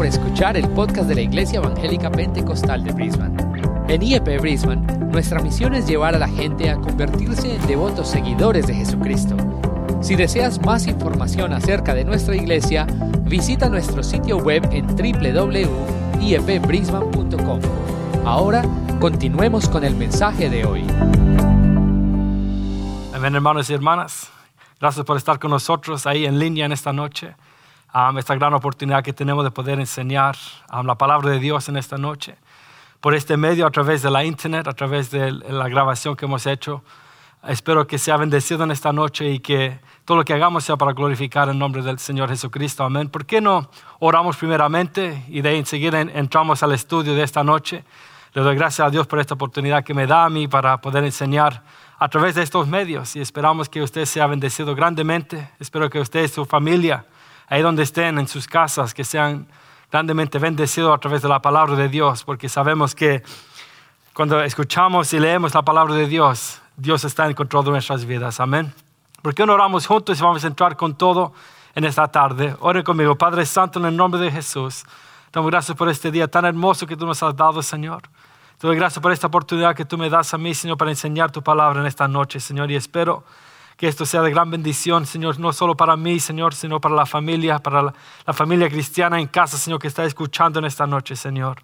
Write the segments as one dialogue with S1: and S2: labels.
S1: por escuchar el podcast de la Iglesia Evangélica Pentecostal de Brisbane. En IEP Brisbane, nuestra misión es llevar a la gente a convertirse en devotos seguidores de Jesucristo. Si deseas más información acerca de nuestra iglesia, visita nuestro sitio web en www.iepbrisbane.com. Ahora, continuemos con el mensaje de hoy.
S2: Amén, hermanos y hermanas. Gracias por estar con nosotros ahí en línea en esta noche. Um, esta gran oportunidad que tenemos de poder enseñar um, la palabra de Dios en esta noche. Por este medio, a través de la internet, a través de la grabación que hemos hecho. Espero que sea bendecido en esta noche y que todo lo que hagamos sea para glorificar el nombre del Señor Jesucristo. Amén. ¿Por qué no oramos primeramente y de ahí enseguida entramos al estudio de esta noche? Le doy gracias a Dios por esta oportunidad que me da a mí para poder enseñar a través de estos medios y esperamos que usted sea bendecido grandemente. Espero que usted y su familia ahí donde estén, en sus casas, que sean grandemente bendecidos a través de la palabra de Dios, porque sabemos que cuando escuchamos y leemos la palabra de Dios, Dios está en control de nuestras vidas. Amén. ¿Por qué no oramos juntos y vamos a entrar con todo en esta tarde? Ore conmigo, Padre Santo, en el nombre de Jesús. Damos gracias por este día tan hermoso que tú nos has dado, Señor. Te doy gracias por esta oportunidad que tú me das a mí, Señor, para enseñar tu palabra en esta noche, Señor. Y espero que esto sea de gran bendición, Señor, no solo para mí, Señor, sino para la familia, para la, familia cristiana en casa, Señor, que está escuchando en esta noche, Señor.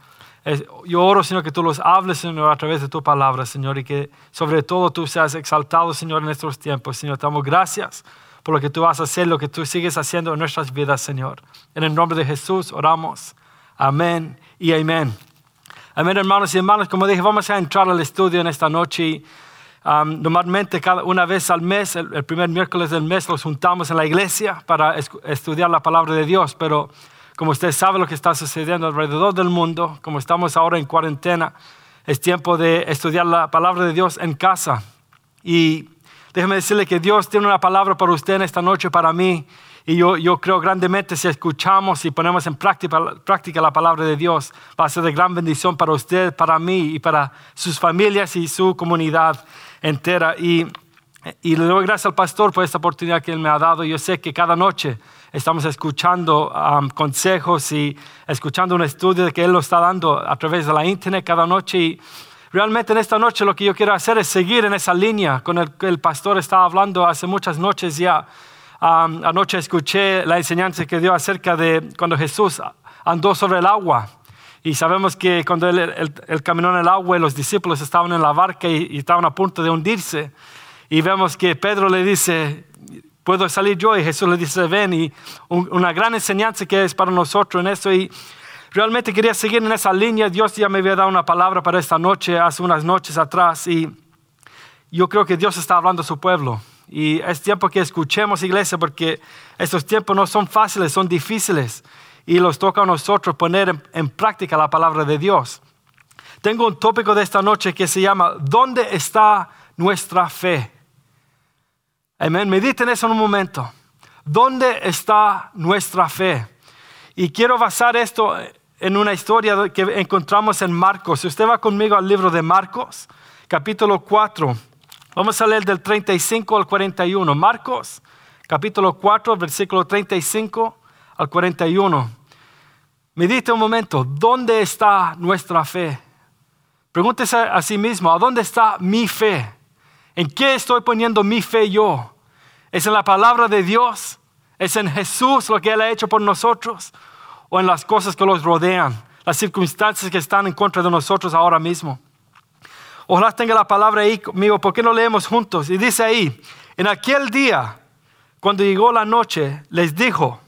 S2: Yo oro, Señor, que tú los hables, Señor, a través de tu palabra, Señor, y que sobre todo tú seas exaltado, Señor, en nuestros tiempos. Señor, te damos gracias por lo que tú vas a hacer, lo que tú sigues haciendo en nuestras vidas, Señor. En el nombre de Jesús oramos. Amén y amén. Amén, hermanos y hermanas. Como dije, vamos a entrar al estudio en esta noche. Normalmente cada, una vez al mes, el, primer miércoles del mes, nos juntamos en la iglesia para estudiar la palabra de Dios, pero como usted sabe lo que está sucediendo alrededor del mundo, como estamos ahora en cuarentena, es tiempo de estudiar la palabra de Dios en casa. Y déjeme decirle que Dios tiene una palabra para usted en esta noche, para mí, y yo, yo, creo grandemente si escuchamos y ponemos en práctica, práctica, la palabra de Dios, va a ser de gran bendición para usted, para mí y para sus familias y su comunidad entera. Y, y le doy gracias al pastor por esta oportunidad que él me ha dado. Yo sé que cada noche estamos escuchando um, consejos y escuchando un estudio que él lo está dando a través de la internet cada noche. Y realmente en esta noche lo que yo quiero hacer es seguir en esa línea con el que el pastor estaba hablando hace muchas noches ya. Um, anoche escuché la enseñanza que dio acerca de cuando Jesús andó sobre el agua. Y sabemos que cuando él, caminó en el agua, los discípulos estaban en la barca y, estaban a punto de hundirse. Y vemos que Pedro le dice, ¿puedo salir yo? Y Jesús le dice, ven. Y una gran enseñanza que es para nosotros en eso. Y realmente quería seguir en esa línea. Dios ya me había dado una palabra para esta noche, hace unas noches atrás. Y yo creo que Dios está hablando a su pueblo. Y es tiempo que escuchemos, iglesia, porque estos tiempos no son fáciles, son difíciles y los toca a nosotros poner en, práctica la palabra de Dios. Tengo un tópico de esta noche que se llama ¿Dónde está nuestra fe? Amén. Mediten eso en un momento. ¿Dónde está nuestra fe? Y quiero basar esto en una historia que encontramos en Marcos. Si usted va conmigo al libro de Marcos, capítulo 4, vamos a leer del 35 al 41. Marcos, capítulo 4, versículo 35 al 41. Medite un momento, ¿dónde está nuestra fe? Pregúntese a sí mismo, ¿a dónde está mi fe? ¿En qué estoy poniendo mi fe yo? ¿Es en la palabra de Dios? ¿Es en Jesús lo que Él ha hecho por nosotros? ¿O en las cosas que los rodean? Las circunstancias que están en contra de nosotros ahora mismo. Ojalá tenga la palabra ahí conmigo, ¿por qué no leemos juntos? Y dice ahí, en aquel día, cuando llegó la noche, les dijo,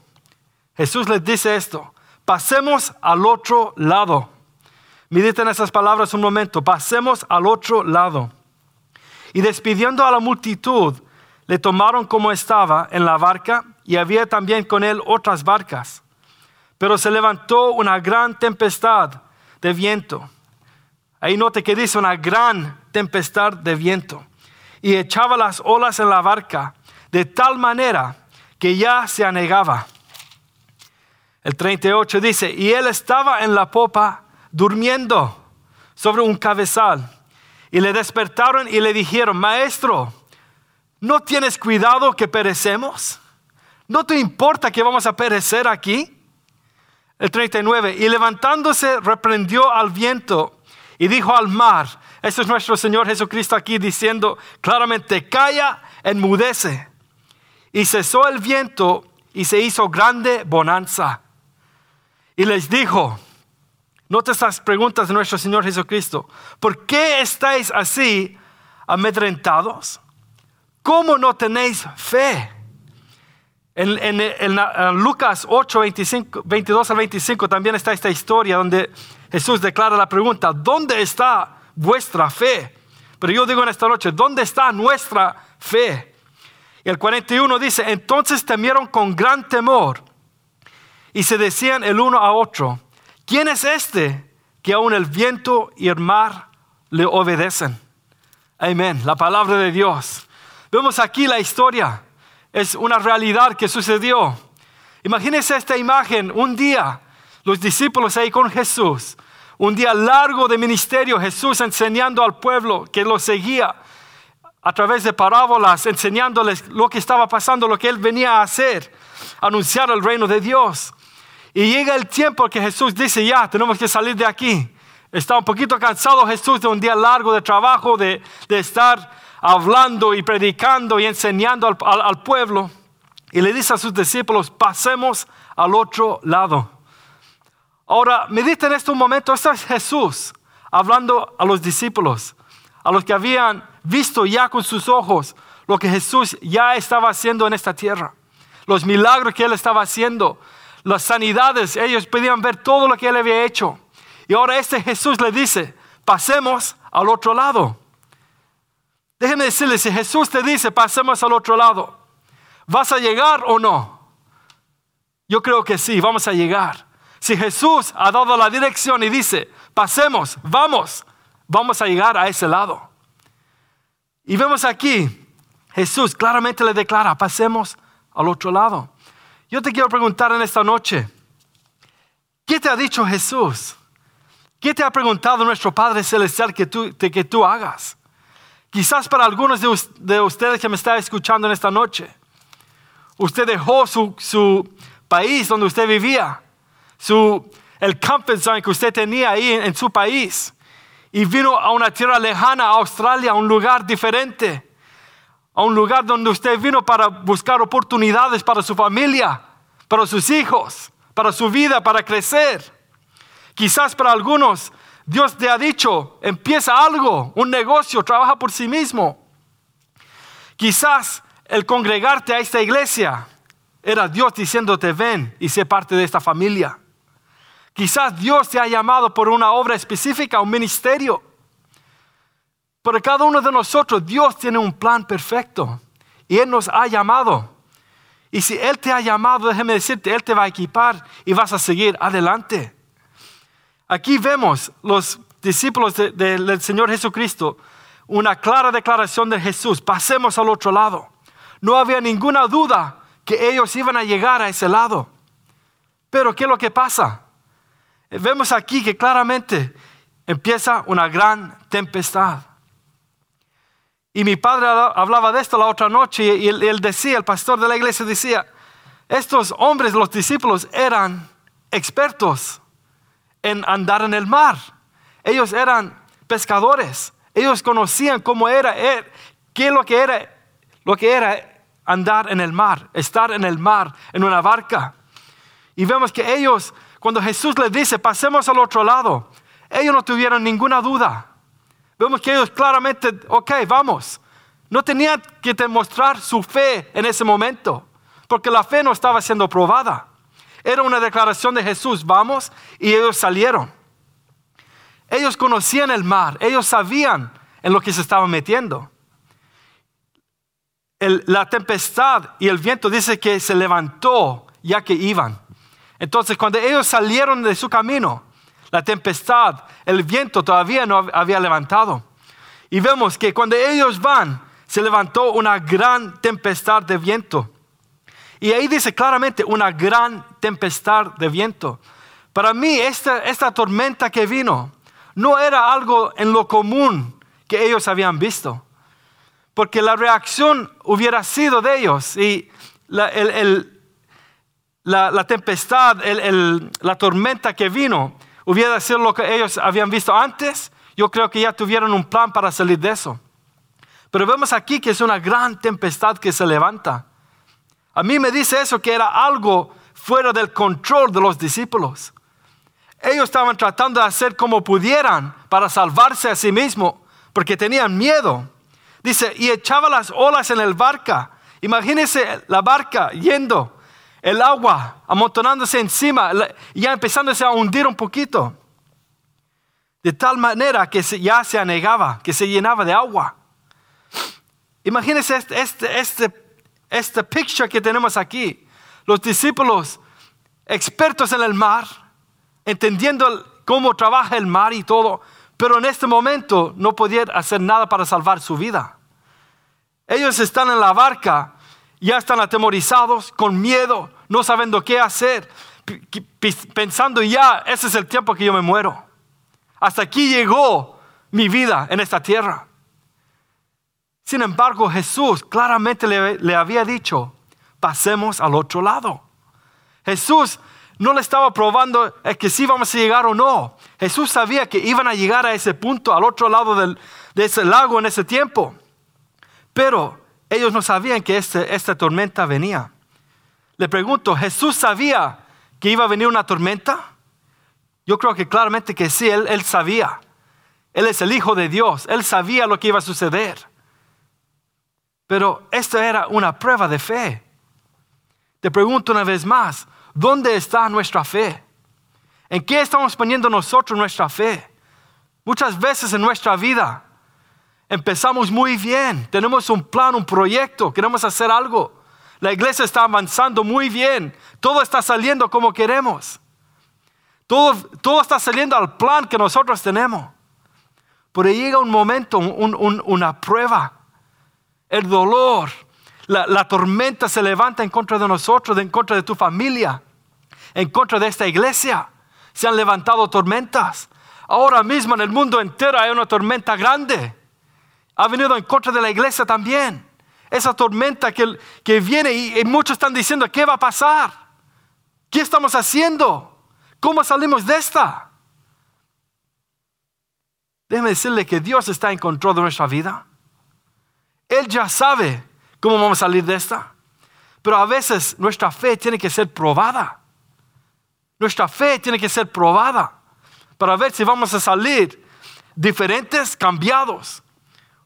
S2: Jesús les dice esto, pasemos al otro lado. Mediten esas palabras un momento, pasemos al otro lado. Y despidiendo a la multitud, le tomaron como estaba en la barca y había también con él otras barcas. Pero se levantó una gran tempestad de viento. Ahí note que dice una gran tempestad de viento. Y echaba las olas en la barca de tal manera que ya se anegaba. El 38 dice, y él estaba en la popa durmiendo sobre un cabezal. Y le despertaron y le dijeron, maestro, ¿no tienes cuidado que perecemos? ¿No te importa que vamos a perecer aquí? El 39, y levantándose reprendió al viento y dijo al mar, eso es nuestro Señor Jesucristo aquí diciendo claramente, calla, enmudece. Y cesó el viento y se hizo grande bonanza. Y les dijo, nota estas preguntas de nuestro Señor Jesucristo, ¿por qué estáis así amedrentados? ¿Cómo no tenéis fe? En, Lucas 8, 22 al 25 también está esta historia donde Jesús declara la pregunta, ¿dónde está vuestra fe? Pero yo digo en esta noche, ¿dónde está nuestra fe? Y el 41 dice, entonces temieron con gran temor y se decían el uno a otro, ¿quién es este que aún el viento y el mar le obedecen? Amén, la palabra de Dios. Vemos aquí la historia es una realidad que sucedió. Imagínense esta imagen, un día los discípulos ahí con Jesús, un día largo de ministerio, Jesús enseñando al pueblo que lo seguía a través de parábolas, enseñándoles lo que estaba pasando, lo que él venía a hacer, anunciar el reino de Dios. Y llega el tiempo que Jesús dice, ya, tenemos que salir de aquí. Está un poquito cansado Jesús de un día largo de trabajo, de, de estar hablando y predicando y enseñando al, pueblo. Y le dice a sus discípulos, pasemos al otro lado. Ahora, mediten esto un momento, esto es Jesús hablando a los discípulos, a los que habían visto ya con sus ojos lo que Jesús ya estaba haciendo en esta tierra, los milagros que él estaba haciendo, las sanidades, ellos podían ver todo lo que él había hecho. Y ahora este Jesús le dice, pasemos al otro lado. Déjeme decirle, si Jesús te dice, pasemos al otro lado, ¿vas a llegar o no? Yo creo que sí, vamos a llegar. Si Jesús ha dado la dirección y dice, pasemos, vamos, vamos a llegar a ese lado. Y vemos aquí, Jesús claramente le declara, pasemos al otro lado. Yo te quiero preguntar en esta noche, ¿qué te ha dicho Jesús? ¿Qué te ha preguntado nuestro Padre Celestial que tú, que tú hagas? Quizás para algunos de, ustedes que me están escuchando en esta noche, usted dejó su, país donde usted vivía, su, el comfort zone que usted tenía ahí en, su país, y vino a una tierra lejana, a Australia, a un lugar diferente, a un lugar donde usted vino para buscar oportunidades para su familia, para sus hijos, para su vida, para crecer. Quizás para algunos Dios te ha dicho, empieza algo, un negocio, trabaja por sí mismo. Quizás el congregarte a esta iglesia era Dios diciéndote, ven y sé parte de esta familia. Quizás Dios te ha llamado por una obra específica, un ministerio. Pero cada uno de nosotros, Dios tiene un plan perfecto y Él nos ha llamado. Y si Él te ha llamado, déjeme decirte, Él te va a equipar y vas a seguir adelante. Aquí vemos los discípulos del Señor Jesucristo, una clara declaración de Jesús, pasemos al otro lado. No había ninguna duda que ellos iban a llegar a ese lado. Pero ¿qué es lo que pasa? Vemos aquí que claramente empieza una gran tempestad. Y mi padre hablaba de esto la otra noche y él, decía, el pastor de la iglesia decía, estos hombres, los discípulos, eran expertos en andar en el mar. Ellos eran pescadores. Ellos conocían cómo era, eh, qué lo que era, lo que era andar en el mar, estar en el mar, en una barca. Y vemos que ellos, cuando Jesús les dice, pasemos al otro lado, ellos no tuvieron ninguna duda. Vemos que ellos claramente, ok, vamos. No tenían que demostrar su fe en ese momento, porque la fe no estaba siendo probada. Era una declaración de Jesús, vamos, y ellos salieron. Ellos conocían el mar, ellos sabían en lo que se estaban metiendo. la tempestad y el viento dice que se levantó ya que iban. Entonces cuando ellos salieron de su camino, la tempestad, el viento todavía no había levantado. Y vemos que cuando ellos van, se levantó una gran tempestad de viento. Y ahí dice claramente una gran tempestad de viento. Para mí esta, esta tormenta que vino no era algo en lo común que ellos habían visto. Porque la reacción hubiera sido de ellos y la, la tempestad, la tormenta que vino, hubiera sido lo que ellos habían visto antes, yo creo que ya tuvieron un plan para salir de eso. Pero vemos aquí que es una gran tempestad que se levanta. A mí me dice eso que era algo fuera del control de los discípulos. Ellos estaban tratando de hacer como pudieran para salvarse a sí mismos, porque tenían miedo. Dice, y echaba las olas en el barca. Imagínense la barca yendo, el agua amontonándose encima, ya empezándose a hundir un poquito. De tal manera que ya se anegaba, que se llenaba de agua. Imagínense este, este, este, este picture que tenemos aquí. Los discípulos expertos en el mar, entendiendo cómo trabaja el mar y todo, pero en este momento no podían hacer nada para salvar su vida. Ellos están en la barca, ya están atemorizados, con miedo, no sabiendo qué hacer, pensando ya, ese es el tiempo que yo me muero. Hasta aquí llegó mi vida en esta tierra. Sin embargo, Jesús claramente le, le había dicho, pasemos al otro lado. Jesús no le estaba probando eh, que si íbamos a llegar o no. Jesús sabía que iban a llegar a ese punto, al otro lado del- de ese lago en ese tiempo. Pero ellos no sabían que este- esta tormenta venía. Le pregunto, ¿Jesús sabía que iba a venir una tormenta? Yo creo que claramente que sí, él, él sabía. Él es el Hijo de Dios, él sabía lo que iba a suceder. Pero esta era una prueba de fe. Te pregunto una vez más, ¿dónde está nuestra fe? ¿En qué estamos poniendo nosotros nuestra fe? Muchas veces en nuestra vida empezamos muy bien, tenemos un plan, un proyecto, queremos hacer algo. La iglesia está avanzando muy bien, todo está saliendo como queremos. Todo, todo está saliendo al plan que nosotros tenemos. Pero llega un momento, un- un- una prueba, el dolor, la, la tormenta se levanta en contra de nosotros, en contra de tu familia, en contra de esta iglesia. Se han levantado tormentas. Ahora mismo en el mundo entero hay una tormenta grande. Ha venido en contra de la iglesia también. Esa tormenta que, que viene y, y muchos están diciendo, ¿qué va a pasar? ¿Qué estamos haciendo? ¿Cómo salimos de esta? Déjeme decirle que Dios está en control de nuestra vida. Él ya sabe cómo vamos a salir de esta. Pero a veces nuestra fe tiene que ser probada. Nuestra fe tiene que ser probada para ver si vamos a salir diferentes, cambiados,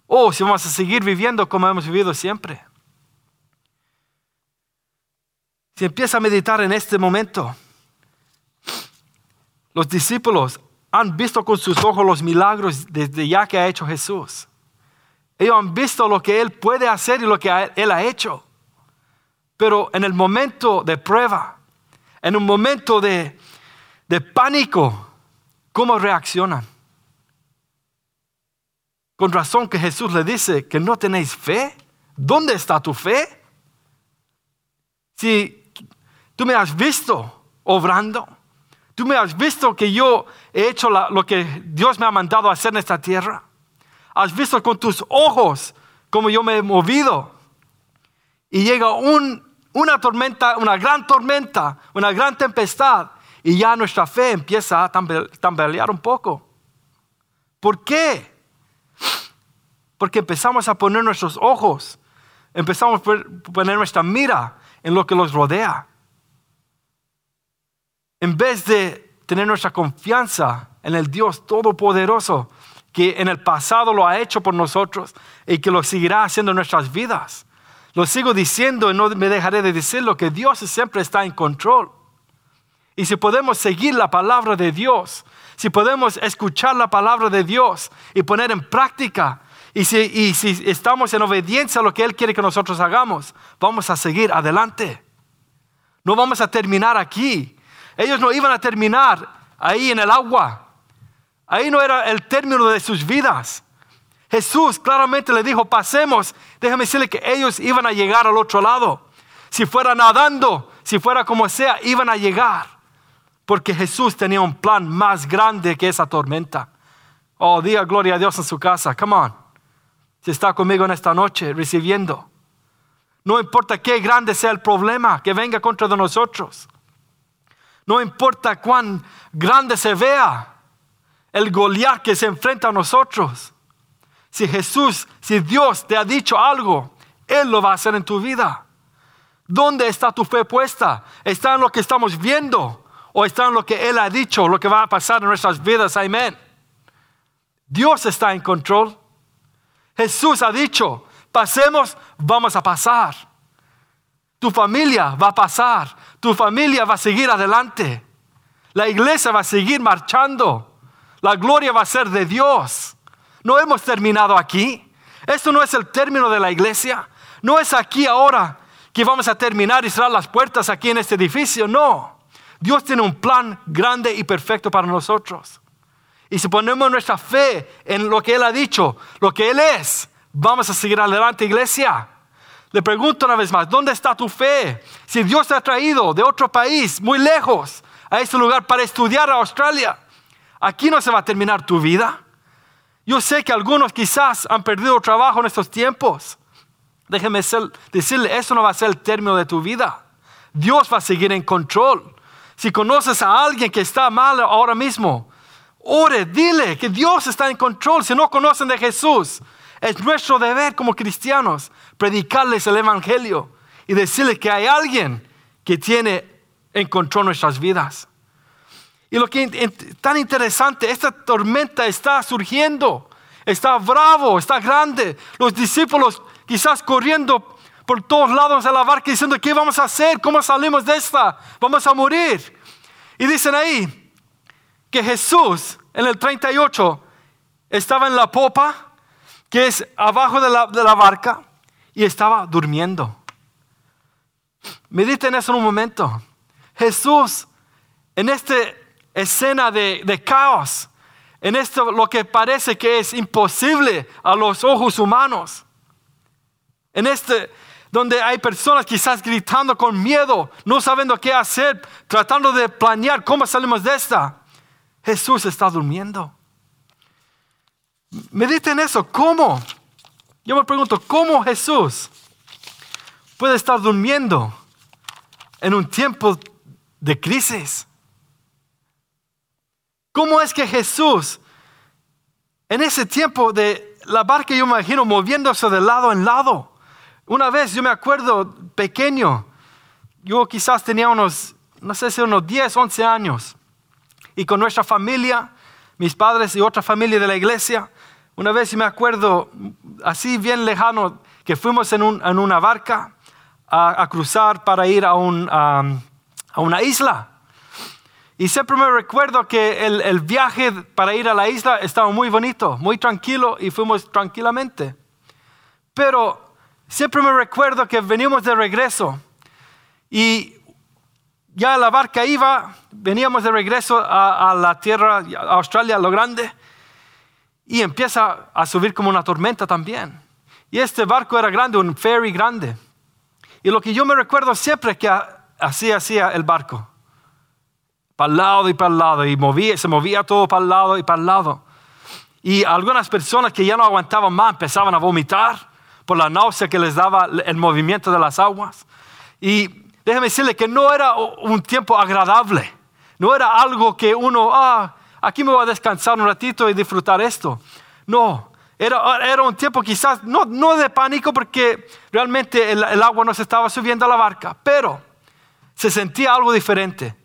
S2: o si vamos a seguir viviendo como hemos vivido siempre. Si empieza a meditar en este momento, los discípulos han visto con sus ojos los milagros desde ya que ha hecho Jesús. Ellos han visto lo que Él puede hacer y lo que Él ha hecho. Pero en el momento de prueba, en un momento de, de pánico, ¿cómo reaccionan? Con razón que Jesús le dice que no tenéis fe. ¿Dónde está tu fe? Si tú me has visto obrando, tú me has visto que yo he hecho lo que Dios me ha mandado hacer en esta tierra. Has visto con tus ojos cómo yo me he movido. Y llega un- una tormenta, una gran tormenta, una gran tempestad. Y ya nuestra fe empieza a tambalear un poco. ¿Por qué? Porque empezamos a poner nuestros ojos, empezamos a poner nuestra mira en lo que los rodea. En vez de tener nuestra confianza en el Dios Todopoderoso, que en el pasado lo ha hecho por nosotros y que lo seguirá haciendo en nuestras vidas. Lo sigo diciendo y no me dejaré de decirlo, que Dios siempre está en control. Y si podemos seguir la palabra de Dios, si podemos escuchar la palabra de Dios y poner en práctica, y si, estamos en obediencia a lo que Él quiere que nosotros hagamos, vamos a seguir adelante. No vamos a terminar aquí. Ellos no iban a terminar ahí en el agua. Ahí no era el término de sus vidas. Jesús claramente le dijo, pasemos. Déjame decirle que ellos iban a llegar al otro lado. Si fuera nadando, si fuera como sea, iban a llegar. Porque Jesús tenía un plan más grande que esa tormenta. Oh, diga gloria a Dios en su casa. Come on. Si está conmigo en esta noche recibiendo. No importa qué grande sea el problema que venga contra de nosotros. No importa cuán grande se vea el Goliat que se enfrenta a nosotros. Si Jesús, si Dios te ha dicho algo, Él lo va a hacer en tu vida. ¿Dónde está tu fe puesta? ¿Está en lo que estamos viendo? ¿O está en lo que Él ha dicho, lo que va a pasar en nuestras vidas? Amén. Dios está en control. Jesús ha dicho, pasemos, vamos a pasar. Tu familia va a pasar. Tu familia va a seguir adelante. La iglesia va a seguir marchando. La gloria va a ser de Dios. No hemos terminado aquí. Esto no es el término de la iglesia. No es aquí ahora que vamos a terminar y cerrar las puertas aquí en este edificio. No. Dios tiene un plan grande y perfecto para nosotros. Y si ponemos nuestra fe en lo que Él ha dicho, lo que Él es, vamos a seguir adelante, iglesia. Le pregunto una vez más, ¿dónde está tu fe? Si Dios te ha traído de otro país, muy lejos, a este lugar para estudiar a Australia, aquí no se va a terminar tu vida. Yo sé que algunos quizás han perdido trabajo en estos tiempos. Déjeme decirle, eso no va a ser el término de tu vida. Dios va a seguir en control. Si conoces a alguien que está mal ahora mismo, ore, dile que Dios está en control. Si no conocen de Jesús, es nuestro deber como cristianos predicarles el Evangelio y decirles que hay alguien que tiene en control nuestras vidas. Y lo que es tan interesante, esta tormenta está surgiendo, está bravo, está grande. Los discípulos quizás corriendo por todos lados de la barca diciendo, ¿qué vamos a hacer? ¿Cómo salimos de esta? Vamos a morir. Y dicen ahí que Jesús en el 38 estaba en la popa, que es abajo de la, barca, y estaba durmiendo. Mediten eso en un momento. Jesús en esta escena de caos, en esto lo que parece que es imposible a los ojos humanos, en este donde hay personas quizás gritando con miedo, no sabiendo qué hacer, tratando de planear cómo salimos de esta. Jesús está durmiendo. Mediten eso, ¿cómo? Yo me pregunto, ¿cómo Jesús puede estar durmiendo en un tiempo de crisis? ¿Cómo es que Jesús, en ese tiempo de la barca, yo imagino moviéndose de lado en lado, una vez yo me acuerdo pequeño, yo quizás tenía unos, no sé si unos 10, 11 años, y con nuestra familia, mis padres y otra familia de la iglesia, una vez me acuerdo así bien lejano que fuimos en, una barca a, cruzar para ir a, un, a, una isla. Y siempre me recuerdo que el, el, viaje para ir a la isla estaba muy bonito, muy tranquilo y fuimos tranquilamente. Pero Siempre me recuerdo que venimos de regreso y ya la barca iba, veníamos de regreso a, la tierra, a Australia, lo grande, y empieza a subir como una tormenta también. Y este barco era grande, un ferry grande. Y lo que yo me recuerdo siempre que así hacía el barco. Para el lado y para el lado. Y movía, se movía todo para el lado y para el lado. Y algunas personas que ya no aguantaban más empezaban a vomitar por la náusea que les daba el movimiento de las aguas. Y déjeme decirle que no era un tiempo agradable, no era algo que uno, ah, aquí me voy a descansar un ratito y disfrutar esto. No, era, era un tiempo quizás no, no de pánico porque realmente el, el agua no se estaba subiendo a la barca, pero se sentía algo diferente.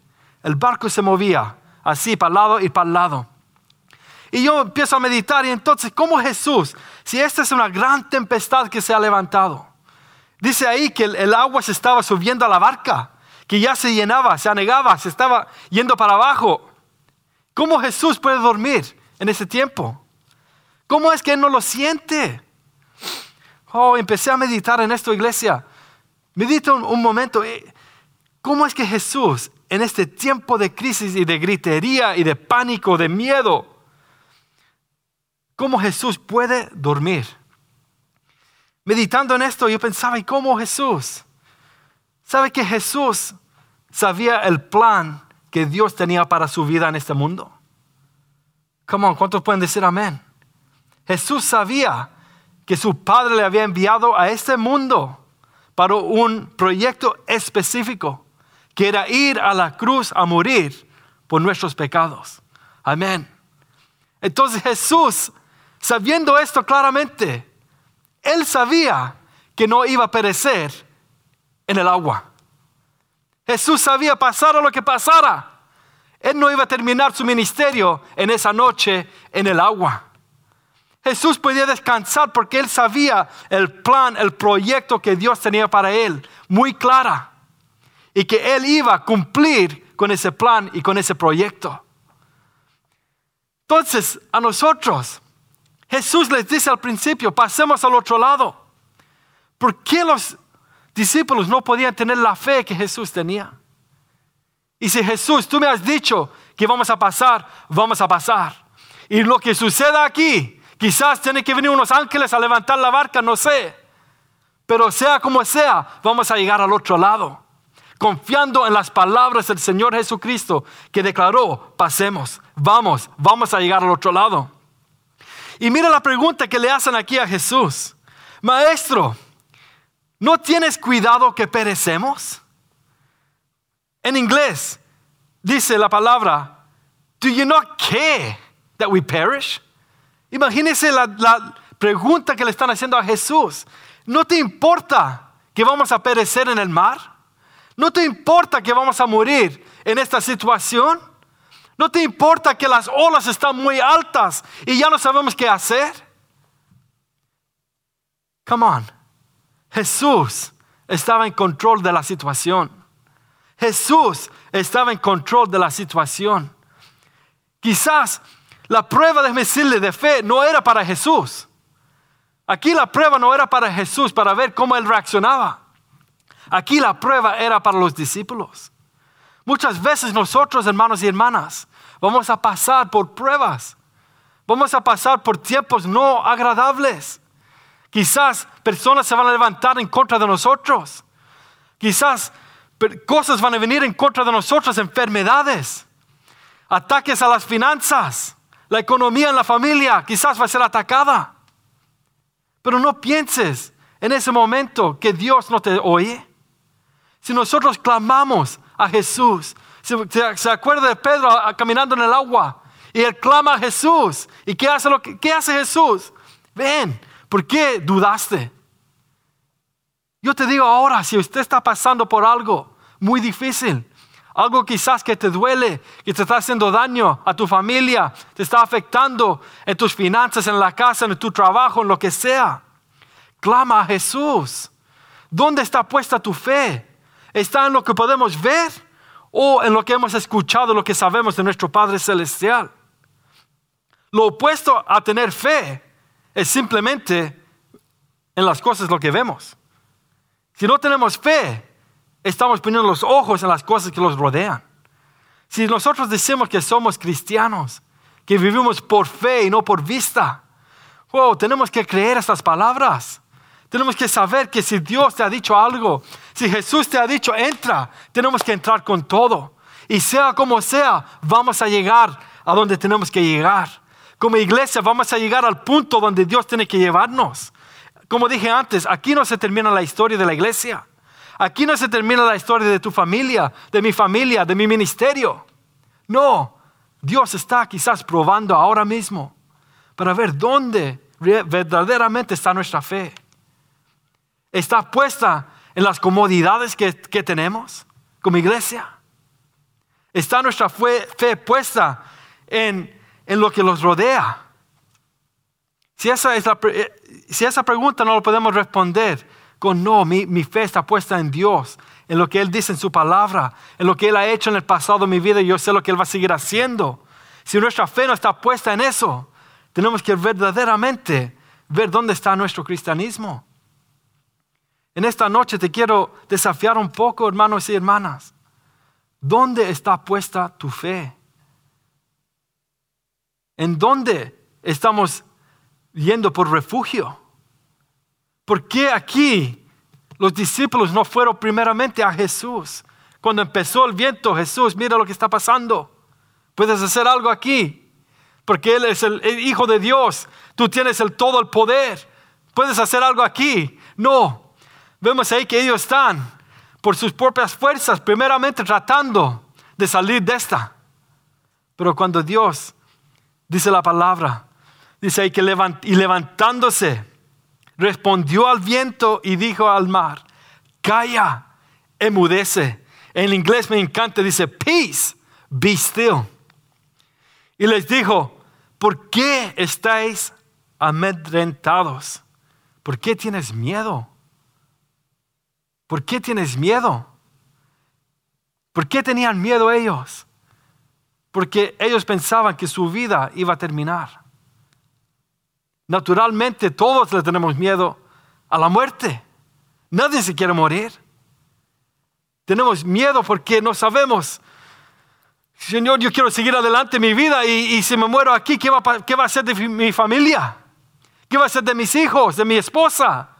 S2: El barco se movía así para el lado y para el lado. Y yo empiezo a meditar y entonces, ¿cómo Jesús si esta es una gran tempestad que se ha levantado, dice ahí que el, agua se estaba subiendo a la barca, que ya se llenaba, se anegaba, se estaba yendo para abajo. ¿Cómo Jesús puede dormir en ese tiempo? ¿Cómo es que Él no lo siente? Oh, empecé a meditar en esto, iglesia. Medita un, un momento. Eh, ¿Cómo es que Jesús, en este tiempo de crisis y de gritería y de pánico, de miedo, cómo Jesús puede dormir. Meditando en esto, yo pensaba, ¿y cómo Jesús? ¿Sabe que Jesús sabía el plan que Dios tenía para su vida en este mundo? Come ¿cuántos pueden decir amén? Jesús sabía que su Padre le había enviado a este mundo para un proyecto específico, que era ir a la cruz a morir por nuestros pecados. Amén. Entonces Jesús, sabiendo esto claramente, él sabía que no iba a perecer en el agua. Jesús sabía pasar a lo que pasara. Él no iba a terminar su ministerio en esa noche en el agua. Jesús podía descansar porque él sabía el plan, el proyecto que Dios tenía para él, muy clara. Y que él iba a cumplir con ese plan y con ese proyecto. Entonces, a nosotros, Jesús les dice al principio, pasemos al otro lado. ¿Por qué los discípulos no podían tener la fe que Jesús tenía? Y si Jesús, tú me has dicho que vamos a pasar, vamos a pasar. Y lo que suceda aquí, quizás tiene que venir unos ángeles a levantar la barca, no sé. Pero sea como sea, vamos a llegar al otro lado. Confiando en las palabras del Señor Jesucristo que declaró, pasemos, vamos, vamos a llegar al otro lado. Y mira la pregunta que le hacen aquí a Jesús. Maestro, ¿no tienes cuidado que perecemos? En inglés dice la palabra, do you not care that we perish? Imagínese la, la pregunta que le están haciendo a Jesús. ¿No te importa que vamos a perecer en el mar? ¿No te importa que vamos a morir en esta situación? ¿No te importa que las olas están muy altas y ya no sabemos qué hacer? Come on. Jesús estaba en control de la situación. Jesús estaba en control de la situación. Quizás la prueba de decirle de fe no era para Jesús. Aquí la prueba no era para Jesús para ver cómo él reaccionaba. Aquí la prueba era para los discípulos. Muchas veces nosotros, hermanos y hermanas, vamos a pasar por pruebas. Vamos a pasar por tiempos no agradables. Quizás personas se van a levantar en contra de nosotros. Quizás cosas van a venir en contra de nosotros, enfermedades, ataques a las finanzas, la economía en la familia quizás va a ser atacada. Pero no pienses en ese momento que Dios no te oye. Si nosotros clamamos a Jesús, se, acuerda de Pedro caminando en el agua y él clama a Jesús. ¿Y qué hace, lo qué hace Jesús? Ven, ¿por qué dudaste? Yo te digo ahora, si usted está pasando por algo muy difícil, algo quizás que te duele, que te está haciendo daño a tu familia, te está afectando en tus finanzas, en la casa, en tu trabajo, en lo que sea, clama a Jesús. ¿Dónde está puesta tu fe? ¿Está en lo que podemos ver o en lo que hemos escuchado, lo que sabemos de nuestro Padre Celestial? Lo opuesto a tener fe es simplemente en las cosas lo que vemos. Si no tenemos fe, estamos poniendo los ojos en las cosas que los rodean. Si nosotros decimos que somos cristianos, que vivimos por fe y no por vista, wow, tenemos que creer estas palabras. Tenemos que saber que si Dios te ha dicho algo, si Jesús te ha dicho entra, tenemos que entrar con todo. Y sea como sea, vamos a llegar a donde tenemos que llegar. Como iglesia vamos a llegar al punto donde Dios tiene que llevarnos. Como dije antes, aquí no se termina la historia de la iglesia. Aquí no se termina la historia de tu familia, de mi familia, de mi ministerio. No, Dios está quizás probando ahora mismo para ver dónde verdaderamente está nuestra fe está puesta en las comodidades que, tenemos como iglesia. Está nuestra fe, puesta en, lo que los rodea. Si esa, es la, eh, si esa pregunta no lo podemos responder con no, mi, mi, fe está puesta en Dios, en lo que Él dice en su palabra, en lo que Él ha hecho en el pasado de mi vida y yo sé lo que Él va a seguir haciendo. Si nuestra fe no está puesta en eso, tenemos que verdaderamente ver dónde está nuestro cristianismo. En esta noche te quiero desafiar un poco, hermanos y hermanas. ¿Dónde está puesta tu fe? ¿En dónde estamos yendo por refugio? ¿Por qué aquí los discípulos no fueron primeramente a Jesús? Cuando empezó el viento, Jesús, mira lo que está pasando. Puedes hacer algo aquí, porque Él es el, Hijo de Dios. Tú tienes el, todo el poder. Puedes hacer algo aquí. No, Vemos ahí que ellos están por sus propias fuerzas, primeramente tratando de salir de esta. Pero cuando Dios dice la palabra, dice ahí que y levantándose, respondió al viento y dijo al mar, calla, emudece. En inglés me encanta, dice, peace, be still. Y les dijo, ¿por qué estáis amedrentados? ¿Por qué tienes miedo? ¿Por qué tienes miedo? ¿Por qué tenían miedo ellos? Porque ellos pensaban que su vida iba a terminar. Naturalmente todos le tenemos miedo a la muerte. Nadie se quiere morir. Tenemos miedo porque no sabemos. Señor, yo quiero seguir adelante mi vida y, si me muero aquí, ¿qué va, ¿qué va a ser de mi familia? ¿Qué va a ser de mis hijos, de mi esposa?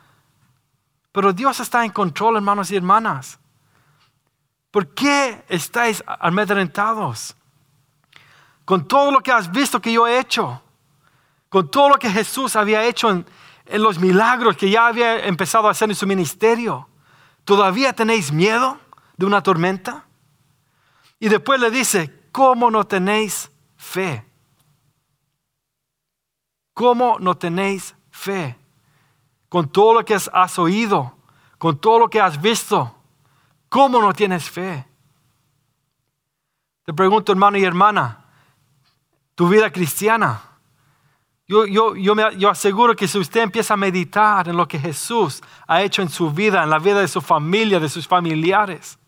S2: Pero Dios está en control, hermanos y hermanas. ¿Por qué estáis amedrentados? Con todo lo que has visto que yo he hecho, con todo lo que Jesús había hecho en, en los milagros que ya había empezado a hacer en su ministerio, ¿todavía tenéis miedo de una tormenta? Y después le dice, ¿cómo no tenéis fe? ¿Cómo no tenéis fe? Con todo lo que has oído, con todo lo que has visto, ¿cómo no tienes fe? Te pregunto, hermano y hermana, tu vida cristiana. Yo, yo, yo, me, yo aseguro que si usted empieza a meditar en lo que Jesús ha hecho en su vida, en la vida de su familia, de sus familiares,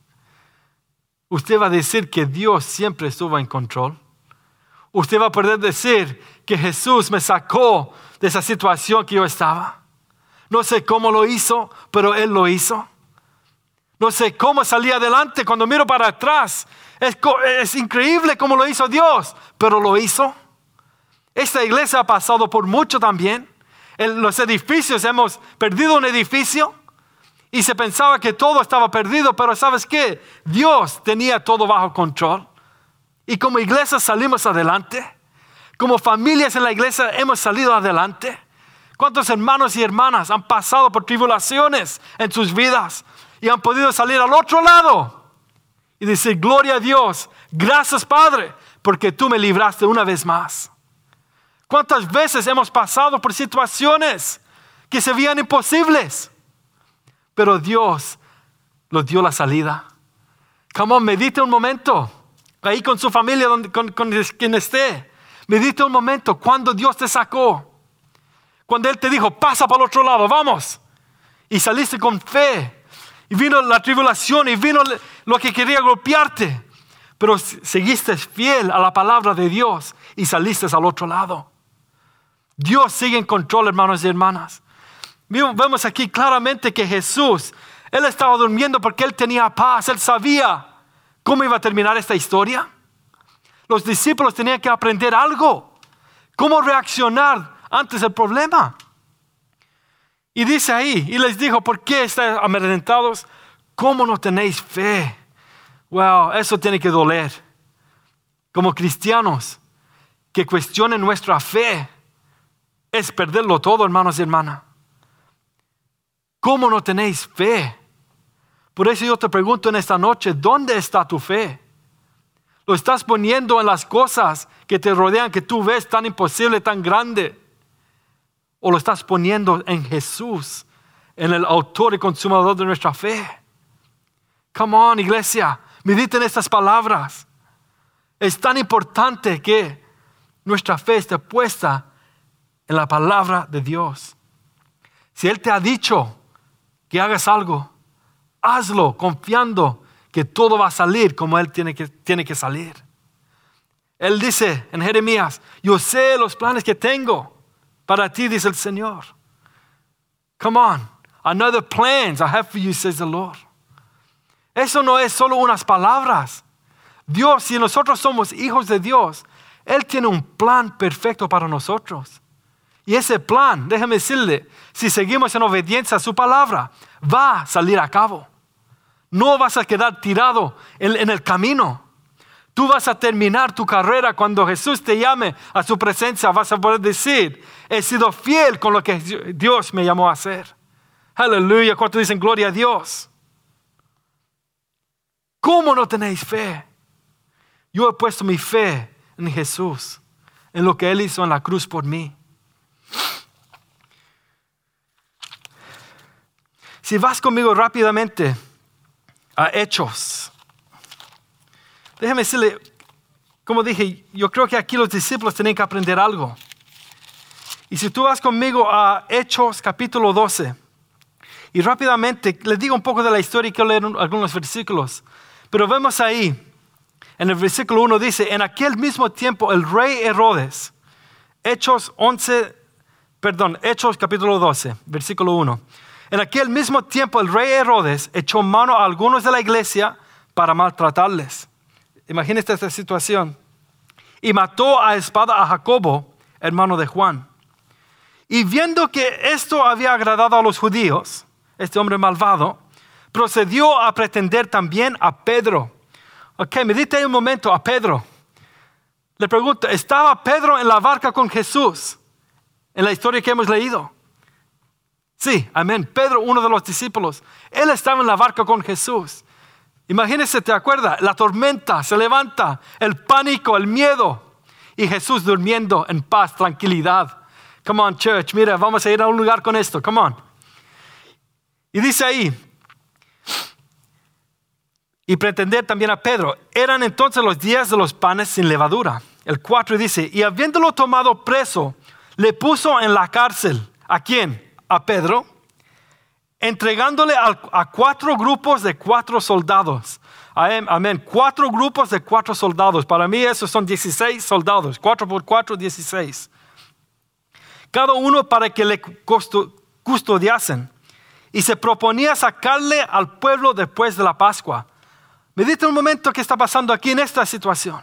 S2: usted va a decir que Dios siempre estuvo en control. Usted va a poder decir que Jesús me sacó de esa situación que yo estaba. No sé cómo lo hizo, pero Él lo hizo. No sé cómo salí adelante cuando miro para atrás. Es, increíble cómo lo hizo Dios, pero lo hizo. Esta iglesia ha pasado por mucho también. En los edificios hemos perdido un edificio y se pensaba que todo estaba perdido, pero ¿sabes qué? Dios tenía todo bajo control. Y como iglesia salimos adelante. Como familias en la iglesia hemos salido adelante. ¿Cuántos hermanos y hermanas han pasado por tribulaciones en sus vidas y han podido salir al otro lado y decir, gloria a Dios, gracias Padre, porque tú me libraste una vez más? ¿Cuántas veces hemos pasado por situaciones que se veían imposibles? Pero Dios nos dio la salida. Come on, medite un momento. Ahí con su familia, con, con quien esté. Medite un momento cuando Dios te sacó cuando Él te dijo, pasa para el otro lado, vamos. Y saliste con fe. Y vino la tribulación y vino lo que quería golpearte. Pero seguiste fiel a la palabra de Dios y saliste al otro lado. Dios sigue en control, hermanos y hermanas. Vemos aquí claramente que Jesús, Él estaba durmiendo porque Él tenía paz, Él sabía cómo iba a terminar esta historia. Los discípulos tenían que aprender algo, cómo reaccionar antes el problema. Y dice ahí, y les dijo, ¿por qué estáis amedrentados? ¿Cómo no tenéis fe? Wow, eso tiene que doler. Como cristianos, que cuestionen nuestra fe es perderlo todo, hermanos y hermanas. ¿Cómo no tenéis fe? Por eso yo te pregunto en esta noche, ¿dónde está tu fe? ¿Lo estás poniendo en las cosas que te rodean, que tú ves tan imposible, tan grande? ¿O lo estás poniendo en Jesús, en el autor y consumador de nuestra fe? Come on, iglesia, mediten estas palabras. Es tan importante que nuestra fe esté puesta en la palabra de Dios. Si Él te ha dicho que hagas algo, hazlo confiando que todo va a salir como Él tiene que, tiene que salir. Él dice en Jeremías, yo sé los planes que tengo para ti, dice el Señor. Come on. Another plans I have for you, says the Lord. Eso no es solo unas palabras. Dios, si nosotros somos hijos de Dios, Él tiene un plan perfecto para nosotros. Y ese plan, déjeme decirle, si seguimos en obediencia a su palabra, va a salir a cabo. No vas a quedar tirado en el camino. Tú vas a terminar tu carrera cuando Jesús te llame a su presencia. Vas a poder decir, he sido fiel con lo que Dios me llamó a hacer. Aleluya, ¿cuántos dicen gloria a Dios? ¿Cómo no tenéis fe? Yo he puesto mi fe en Jesús, en lo que Él hizo en la cruz por mí. Si vas conmigo rápidamente a Hechos, déjeme decirle, como dije, yo creo que aquí los discípulos tienen que aprender algo. Y si tú vas conmigo a Hechos capítulo 12, y rápidamente les digo un poco de la historia y quiero leer algunos versículos. Pero vemos ahí, en el versículo 1 dice, en aquel mismo tiempo el rey Herodes, Hechos 11, perdón, Hechos capítulo 12, versículo 1. En aquel mismo tiempo el rey Herodes echó mano a algunos de la iglesia para maltratarles. Imagínese esta situación. Y mató a espada a Jacobo, hermano de Juan. Y viendo que esto había agradado a los judíos, este hombre malvado, procedió a pretender también a Pedro. Ok, medite un momento a Pedro. Le pregunto, ¿estaba Pedro en la barca con Jesús? En la historia que hemos leído. Sí, amén. Pedro, uno de los discípulos, él estaba en la barca con Jesús. Imagínese, ¿te acuerdas? La tormenta se levanta, el pánico, el miedo. Y Jesús durmiendo en paz, tranquilidad. Come on, church, mira, vamos a ir a un lugar con esto. Come on. Y dice ahí, y pretender también a Pedro, eran entonces los días de los panes sin levadura. El 4 dice, y habiéndolo tomado preso, le puso en la cárcel. ¿A quién? A Pedro, entregándole a, cuatro grupos de cuatro soldados. Amén. Cuatro grupos de cuatro soldados. Para mí esos son 16 soldados. Cuatro por cuatro, 16. Cada uno para que le custodiasen y se proponía sacarle al pueblo después de la Pascua. Medita un momento qué está pasando aquí en esta situación.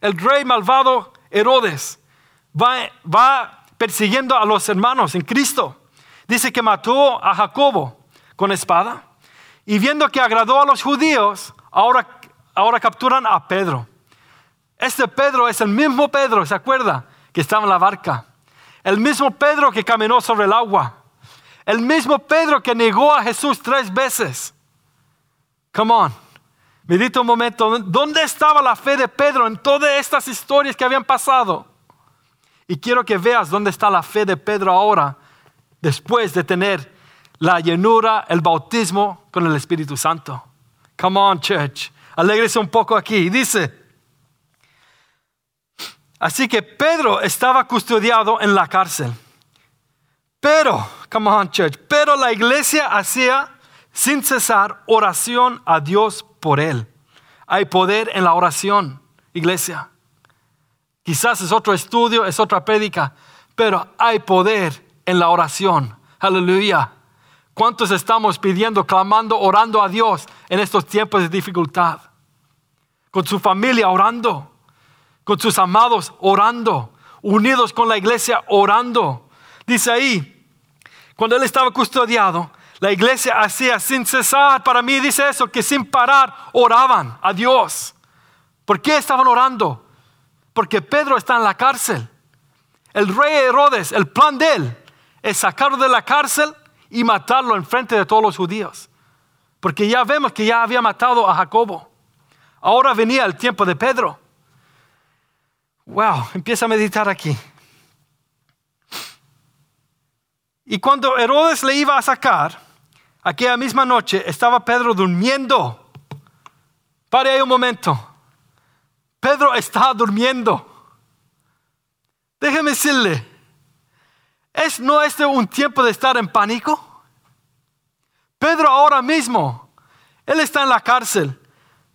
S2: El rey malvado Herodes va persiguiendo a los hermanos en Cristo. Dice que mató a Jacobo con espada y viendo que agradó a los judíos, ahora, ahora capturan a Pedro. Este Pedro es el mismo Pedro, ¿se acuerda? Que estaba en la barca. El mismo Pedro que caminó sobre el agua. El mismo Pedro que negó a Jesús tres veces. Come on. Medita un momento. ¿Dónde estaba la fe de Pedro en todas estas historias que habían pasado? Y quiero que veas dónde está la fe de Pedro ahora, después de tener la llenura, el bautismo con el Espíritu Santo. Come on, church. Alégrese un poco aquí. Dice, así que Pedro estaba custodiado en la cárcel. Pero, come on, church, pero la iglesia hacía sin cesar oración a Dios por él. Hay poder en la oración, iglesia. Quizás es otro estudio, es otra prédica, pero hay poder en la oración. Aleluya. ¿Cuántos estamos pidiendo, clamando, orando a Dios en estos tiempos de dificultad? Con su familia orando, con sus amados orando, unidos con la iglesia orando Dice ahí, cuando él estaba custodiado, la iglesia hacía sin cesar, para mí dice eso, que sin parar oraban a Dios. ¿Por qué estaban orando? Porque Pedro está en la cárcel. El rey Herodes, el plan de él es sacarlo de la cárcel y matarlo en frente de todos los judíos. Porque ya vemos que ya había matado a Jacobo. Ahora venía el tiempo de Pedro. Wow, empieza a meditar aquí. Y cuando Herodes le iba a sacar, aquella misma noche estaba Pedro durmiendo. Pare ahí un momento. Pedro estaba durmiendo. Déjeme decirle, ¿es, ¿no este un tiempo de estar en pánico? Pedro ahora mismo, él está en la cárcel,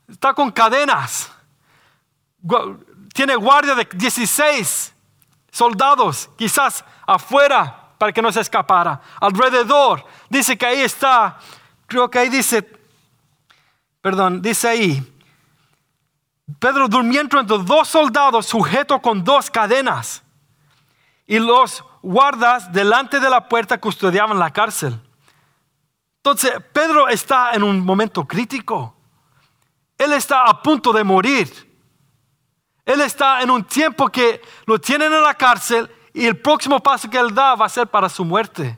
S2: está con cadenas, tiene guardia de 16 soldados, quizás afuera para que no se escapara. Alrededor, dice que ahí está, creo que ahí dice, perdón, dice ahí, Pedro durmiendo entre dos soldados sujeto con dos cadenas y los guardas delante de la puerta custodiaban la cárcel. Entonces, Pedro está en un momento crítico. Él está a punto de morir. Él está en un tiempo que lo tienen en la cárcel y el próximo paso que él da va a ser para su muerte.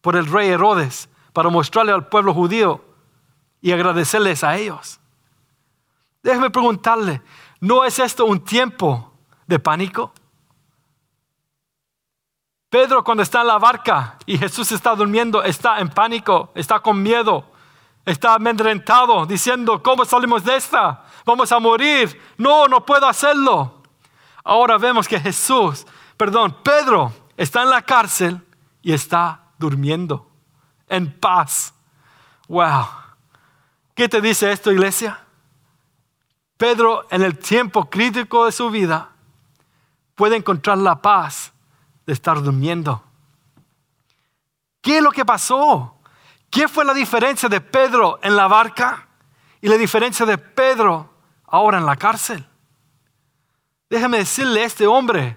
S2: por el rey Herodes para mostrarle al pueblo judío y agradecerles a ellos. Déjeme preguntarle, ¿no es esto un tiempo de pánico? Pedro cuando está en la barca y Jesús está durmiendo, está en pánico, está con miedo, está amedrentado, diciendo, ¿cómo salimos de esta? Vamos a morir. No, no puedo hacerlo. Ahora vemos que Jesús, perdón, Pedro está en la cárcel y está durmiendo en paz. Wow. ¿Qué te dice esto, iglesia? Pedro, en el tiempo crítico de su vida, puede encontrar la paz de estar durmiendo. ¿Qué es lo que pasó? ¿Qué fue la diferencia de Pedro en la barca y la diferencia de Pedro ahora en la cárcel? Déjame decirle, este hombre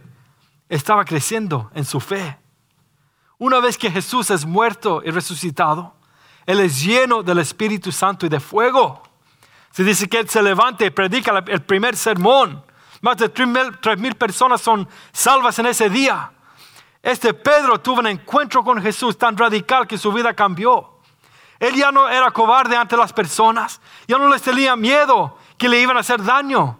S2: estaba creciendo en su fe. Una vez que Jesús es muerto y resucitado, Él es lleno del Espíritu Santo y de fuego. Se dice que Él se levanta y predica el primer sermón. Más de tres mil personas son salvas en ese día. Este Pedro tuvo un encuentro con Jesús tan radical que su vida cambió. Él ya no era cobarde ante las personas, ya no les tenía miedo que le iban a hacer daño.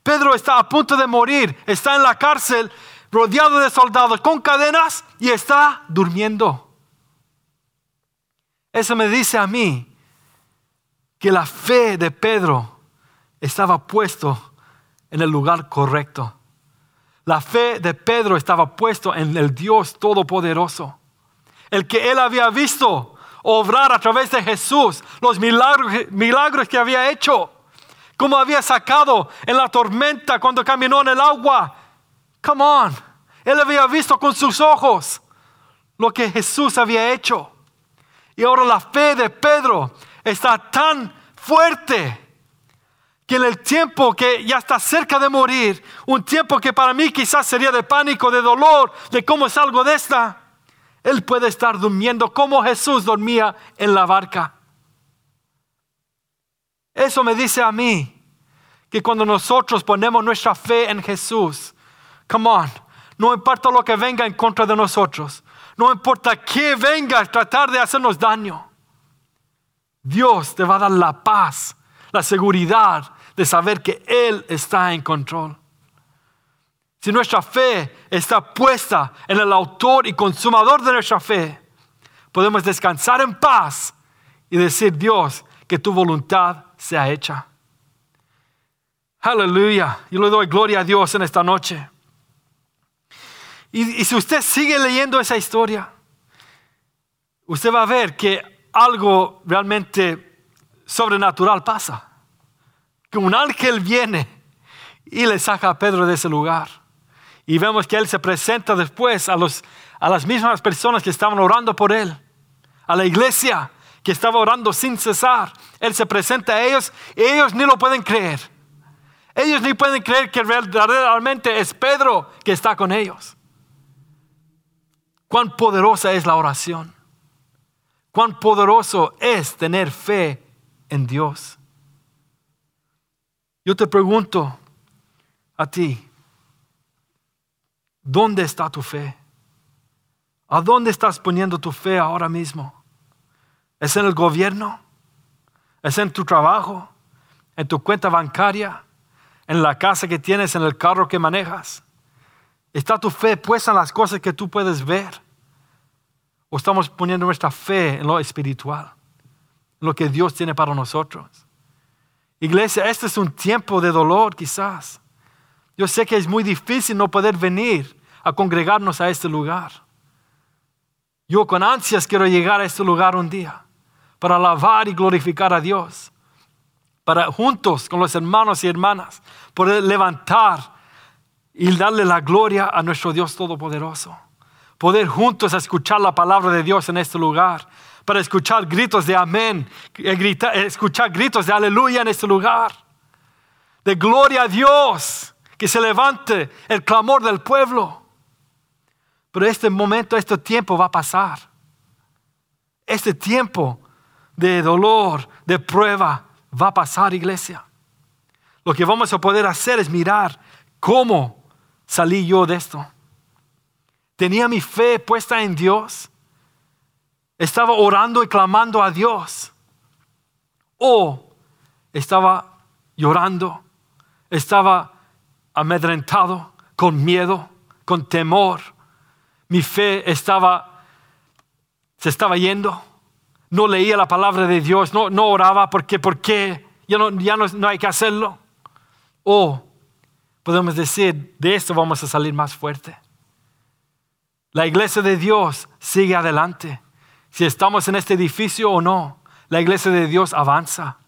S2: Pedro está a punto de morir, está en la cárcel rodeado de soldados con cadenas y está durmiendo. Eso me dice a mí que la fe de Pedro estaba puesto en el lugar correcto. La fe de Pedro estaba puesto en el Dios Todopoderoso. El que él había visto obrar a través de Jesús los milagros, milagros que había hecho. Como había sacado en la tormenta cuando caminó en el agua Come on. Él había visto con sus ojos lo que Jesús había hecho. Y ahora la fe de Pedro está tan fuerte que en el tiempo que ya está cerca de morir, un tiempo que para mí quizás sería de pánico, de dolor, de cómo salgo de esta, él puede estar durmiendo como Jesús dormía en la barca. Eso me dice a mí que cuando nosotros ponemos nuestra fe en Jesús, Come on. No importa lo que venga en contra de nosotros. No importa qué venga a tratar de hacernos daño. Dios te va a dar la paz, la seguridad de saber que Él está en control. Si nuestra fe está puesta en el autor y consumador de nuestra fe, podemos descansar en paz y decir, Dios, que tu voluntad sea hecha. Aleluya. Yo le doy gloria a Dios en esta noche. Y, si usted sigue leyendo esa historia, usted va a ver que algo realmente sobrenatural pasa. Que un ángel viene y le saca a Pedro de ese lugar. Y vemos que él se presenta después a, los, a las mismas personas que estaban orando por él, a la iglesia que estaba orando sin cesar. Él se presenta a ellos y ellos ni lo pueden creer. Ellos ni pueden creer que realmente es Pedro que está con ellos. Cuán poderosa es la oración. Cuán poderoso es tener fe en Dios. Yo te pregunto a ti, ¿dónde está tu fe? ¿A dónde estás poniendo tu fe ahora mismo? ¿Es en el gobierno? ¿Es en tu trabajo? ¿En tu cuenta bancaria? ¿En la casa que tienes? ¿En el carro que manejas? ¿Está tu fe puesta en las cosas que tú puedes ver? ¿O estamos poniendo nuestra fe en lo espiritual? Lo que Dios tiene para nosotros. Iglesia, este es un tiempo de dolor quizás. Yo sé que es muy difícil no poder venir a congregarnos a este lugar. Yo con ansias quiero llegar a este lugar un día para alabar y glorificar a Dios. Para juntos con los hermanos y hermanas poder levantar y darle la gloria a nuestro Dios Todopoderoso. Poder juntos escuchar la palabra de Dios en este lugar. Para escuchar gritos de amén, eh, escuchar gritos de aleluya en este lugar. De gloria a Dios, que se levante el clamor del pueblo. Pero este momento, este tiempo va a pasar. Este tiempo de dolor, de prueba, va a pasar, iglesia. Lo que vamos a poder hacer es mirar cómo salí yo de esto. Tenía mi fe puesta en Dios. Estaba orando y clamando a Dios. O estaba llorando, estaba amedrentado, con miedo, con temor. Mi fe estaba, se estaba yendo. No leía la palabra de Dios, no, no oraba porque, ¿por qué? Ya, no, ya no, no hay que hacerlo. O podemos decir, de esto vamos a salir más fuerte. La iglesia de Dios sigue adelante. Si estamos en este edificio o no, la iglesia de Dios avanza.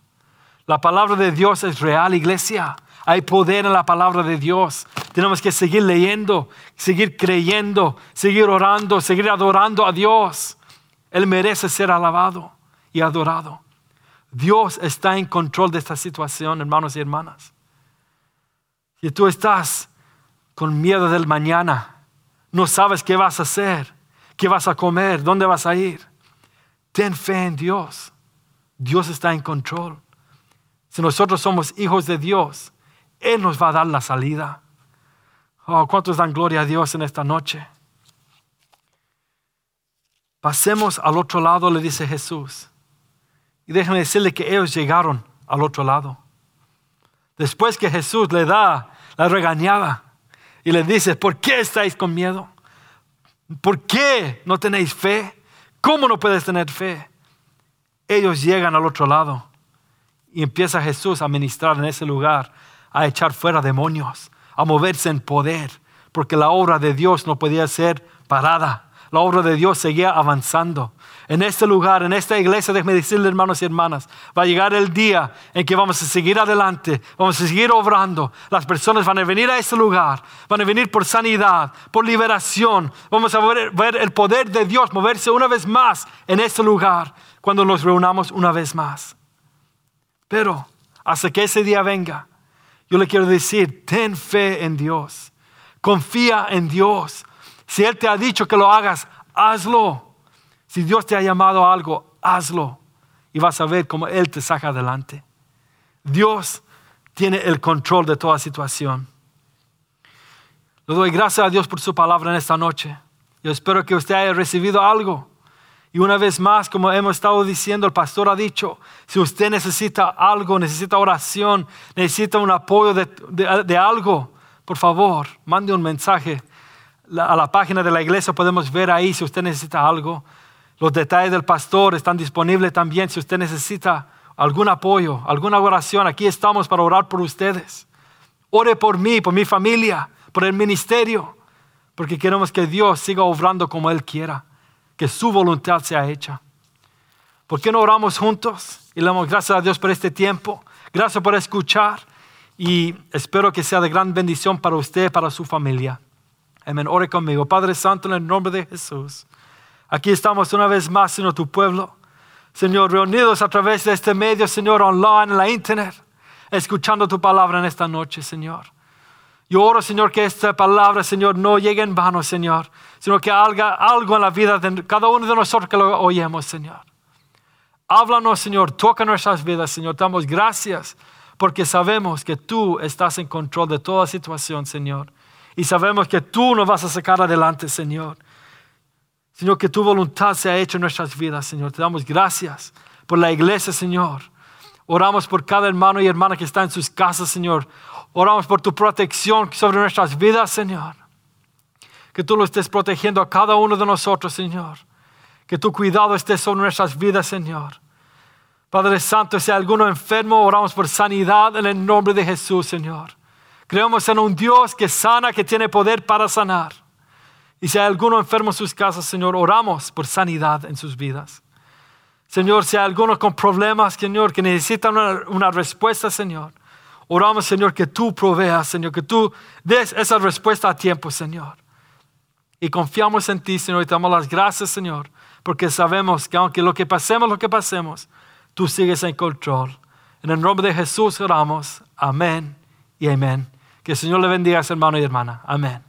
S2: La palabra de Dios es real, iglesia. Hay poder en la palabra de Dios. Tenemos que seguir leyendo, seguir creyendo, seguir orando, seguir adorando a Dios. Él merece ser alabado y adorado. Dios está en control de esta situación, hermanos y hermanas. Si tú estás con miedo del mañana, no sabes qué vas a hacer, qué vas a comer, dónde vas a ir, ten fe en Dios. Dios está en control. Si nosotros somos hijos de Dios, Él nos va a dar la salida. Oh, ¿cuántos dan gloria a Dios en esta noche? Pasemos al otro lado, le dice Jesús. Y déjenme decirle que ellos llegaron al otro lado. Después que Jesús le da la regañada y le dice, ¿por qué estáis con miedo? ¿Por qué no tenéis fe? ¿Cómo no puedes tener fe? Ellos llegan al otro lado y empieza Jesús a ministrar en ese lugar, a echar fuera demonios, a moverse en poder, porque la obra de Dios no podía ser parada. La obra de Dios seguía avanzando. En este lugar, en esta iglesia, déjenme decirle, hermanos y hermanas, va a llegar el día en que vamos a seguir adelante, vamos a seguir obrando. Las personas van a venir a este lugar, van a venir por sanidad, por liberación. Vamos a ver, ver el poder de Dios moverse una vez más en este lugar cuando nos reunamos una vez más. Pero hasta que ese día venga, yo le quiero decir, ten fe en Dios, confía en Dios. Si Él te ha dicho que lo hagas, hazlo. Si Dios te ha llamado a algo, hazlo. Y vas a ver cómo Él te saca adelante. Dios tiene el control de toda situación. Le doy gracias a Dios por su palabra en esta noche. Yo espero que usted haya recibido algo y una vez más, como hemos estado diciendo, el pastor ha dicho, si usted necesita algo, necesita oración, necesita un apoyo de, algo, por favor, mande un mensaje a la página de la iglesia. Podemos ver ahí si usted necesita algo. Los detalles del pastor están disponibles también si usted necesita algún apoyo, alguna oración. Aquí estamos para orar por ustedes. Ore por mí, por mi familia, por el ministerio, porque queremos que Dios siga obrando como Él quiera que su voluntad sea hecha. ¿Por qué no oramos juntos y le damos gracias a Dios por este tiempo? Gracias por escuchar y espero que sea de gran bendición para usted y para su familia. Amén. Ore conmigo. Padre Santo, en el nombre de Jesús. Aquí estamos una vez más en tu pueblo. Señor, reunidos a través de este medio, Señor, online, en la internet, escuchando tu palabra en esta noche, Señor. Yo oro, Señor, que esta palabra, Señor, no llegue en vano, Señor, sino que haga algo en la vida de cada uno de nosotros que lo oyemos, Señor. Háblanos, Señor, toca nuestras vidas, Señor. Damos gracias porque sabemos que tú estás en control de toda situación, Señor. Y sabemos que tú nos vas a sacar adelante, Señor. Señor, que tu voluntad sea hecha en nuestras vidas, Señor. Te damos gracias por la iglesia, Señor. Oramos por cada hermano y hermana que está en sus casas, Señor. Oramos por tu protección sobre nuestras vidas, Señor. Que tú lo estés protegiendo a cada uno de nosotros, Señor. Que tu cuidado esté sobre nuestras vidas, Señor. Padre Santo, si hay alguno enfermo, oramos por sanidad en el nombre de Jesús, Señor. Creemos en un Dios que sana, que tiene poder para sanar. Y si hay alguno enfermo en sus casas, Señor, oramos por sanidad en sus vidas. Señor, si hay alguno con problemas, Señor, que necesitan una, respuesta, Señor. Oramos, Señor, que tú proveas, Señor, que tú des esa respuesta a tiempo, Señor. Y confiamos en ti, Señor, y te damos las gracias, Señor, porque sabemos que aunque lo que pasemos, lo que pasemos, tú sigues en control. En el nombre de Jesús oramos. Amén y amén. Que el Señor le bendiga, hermano y hermana. Amén.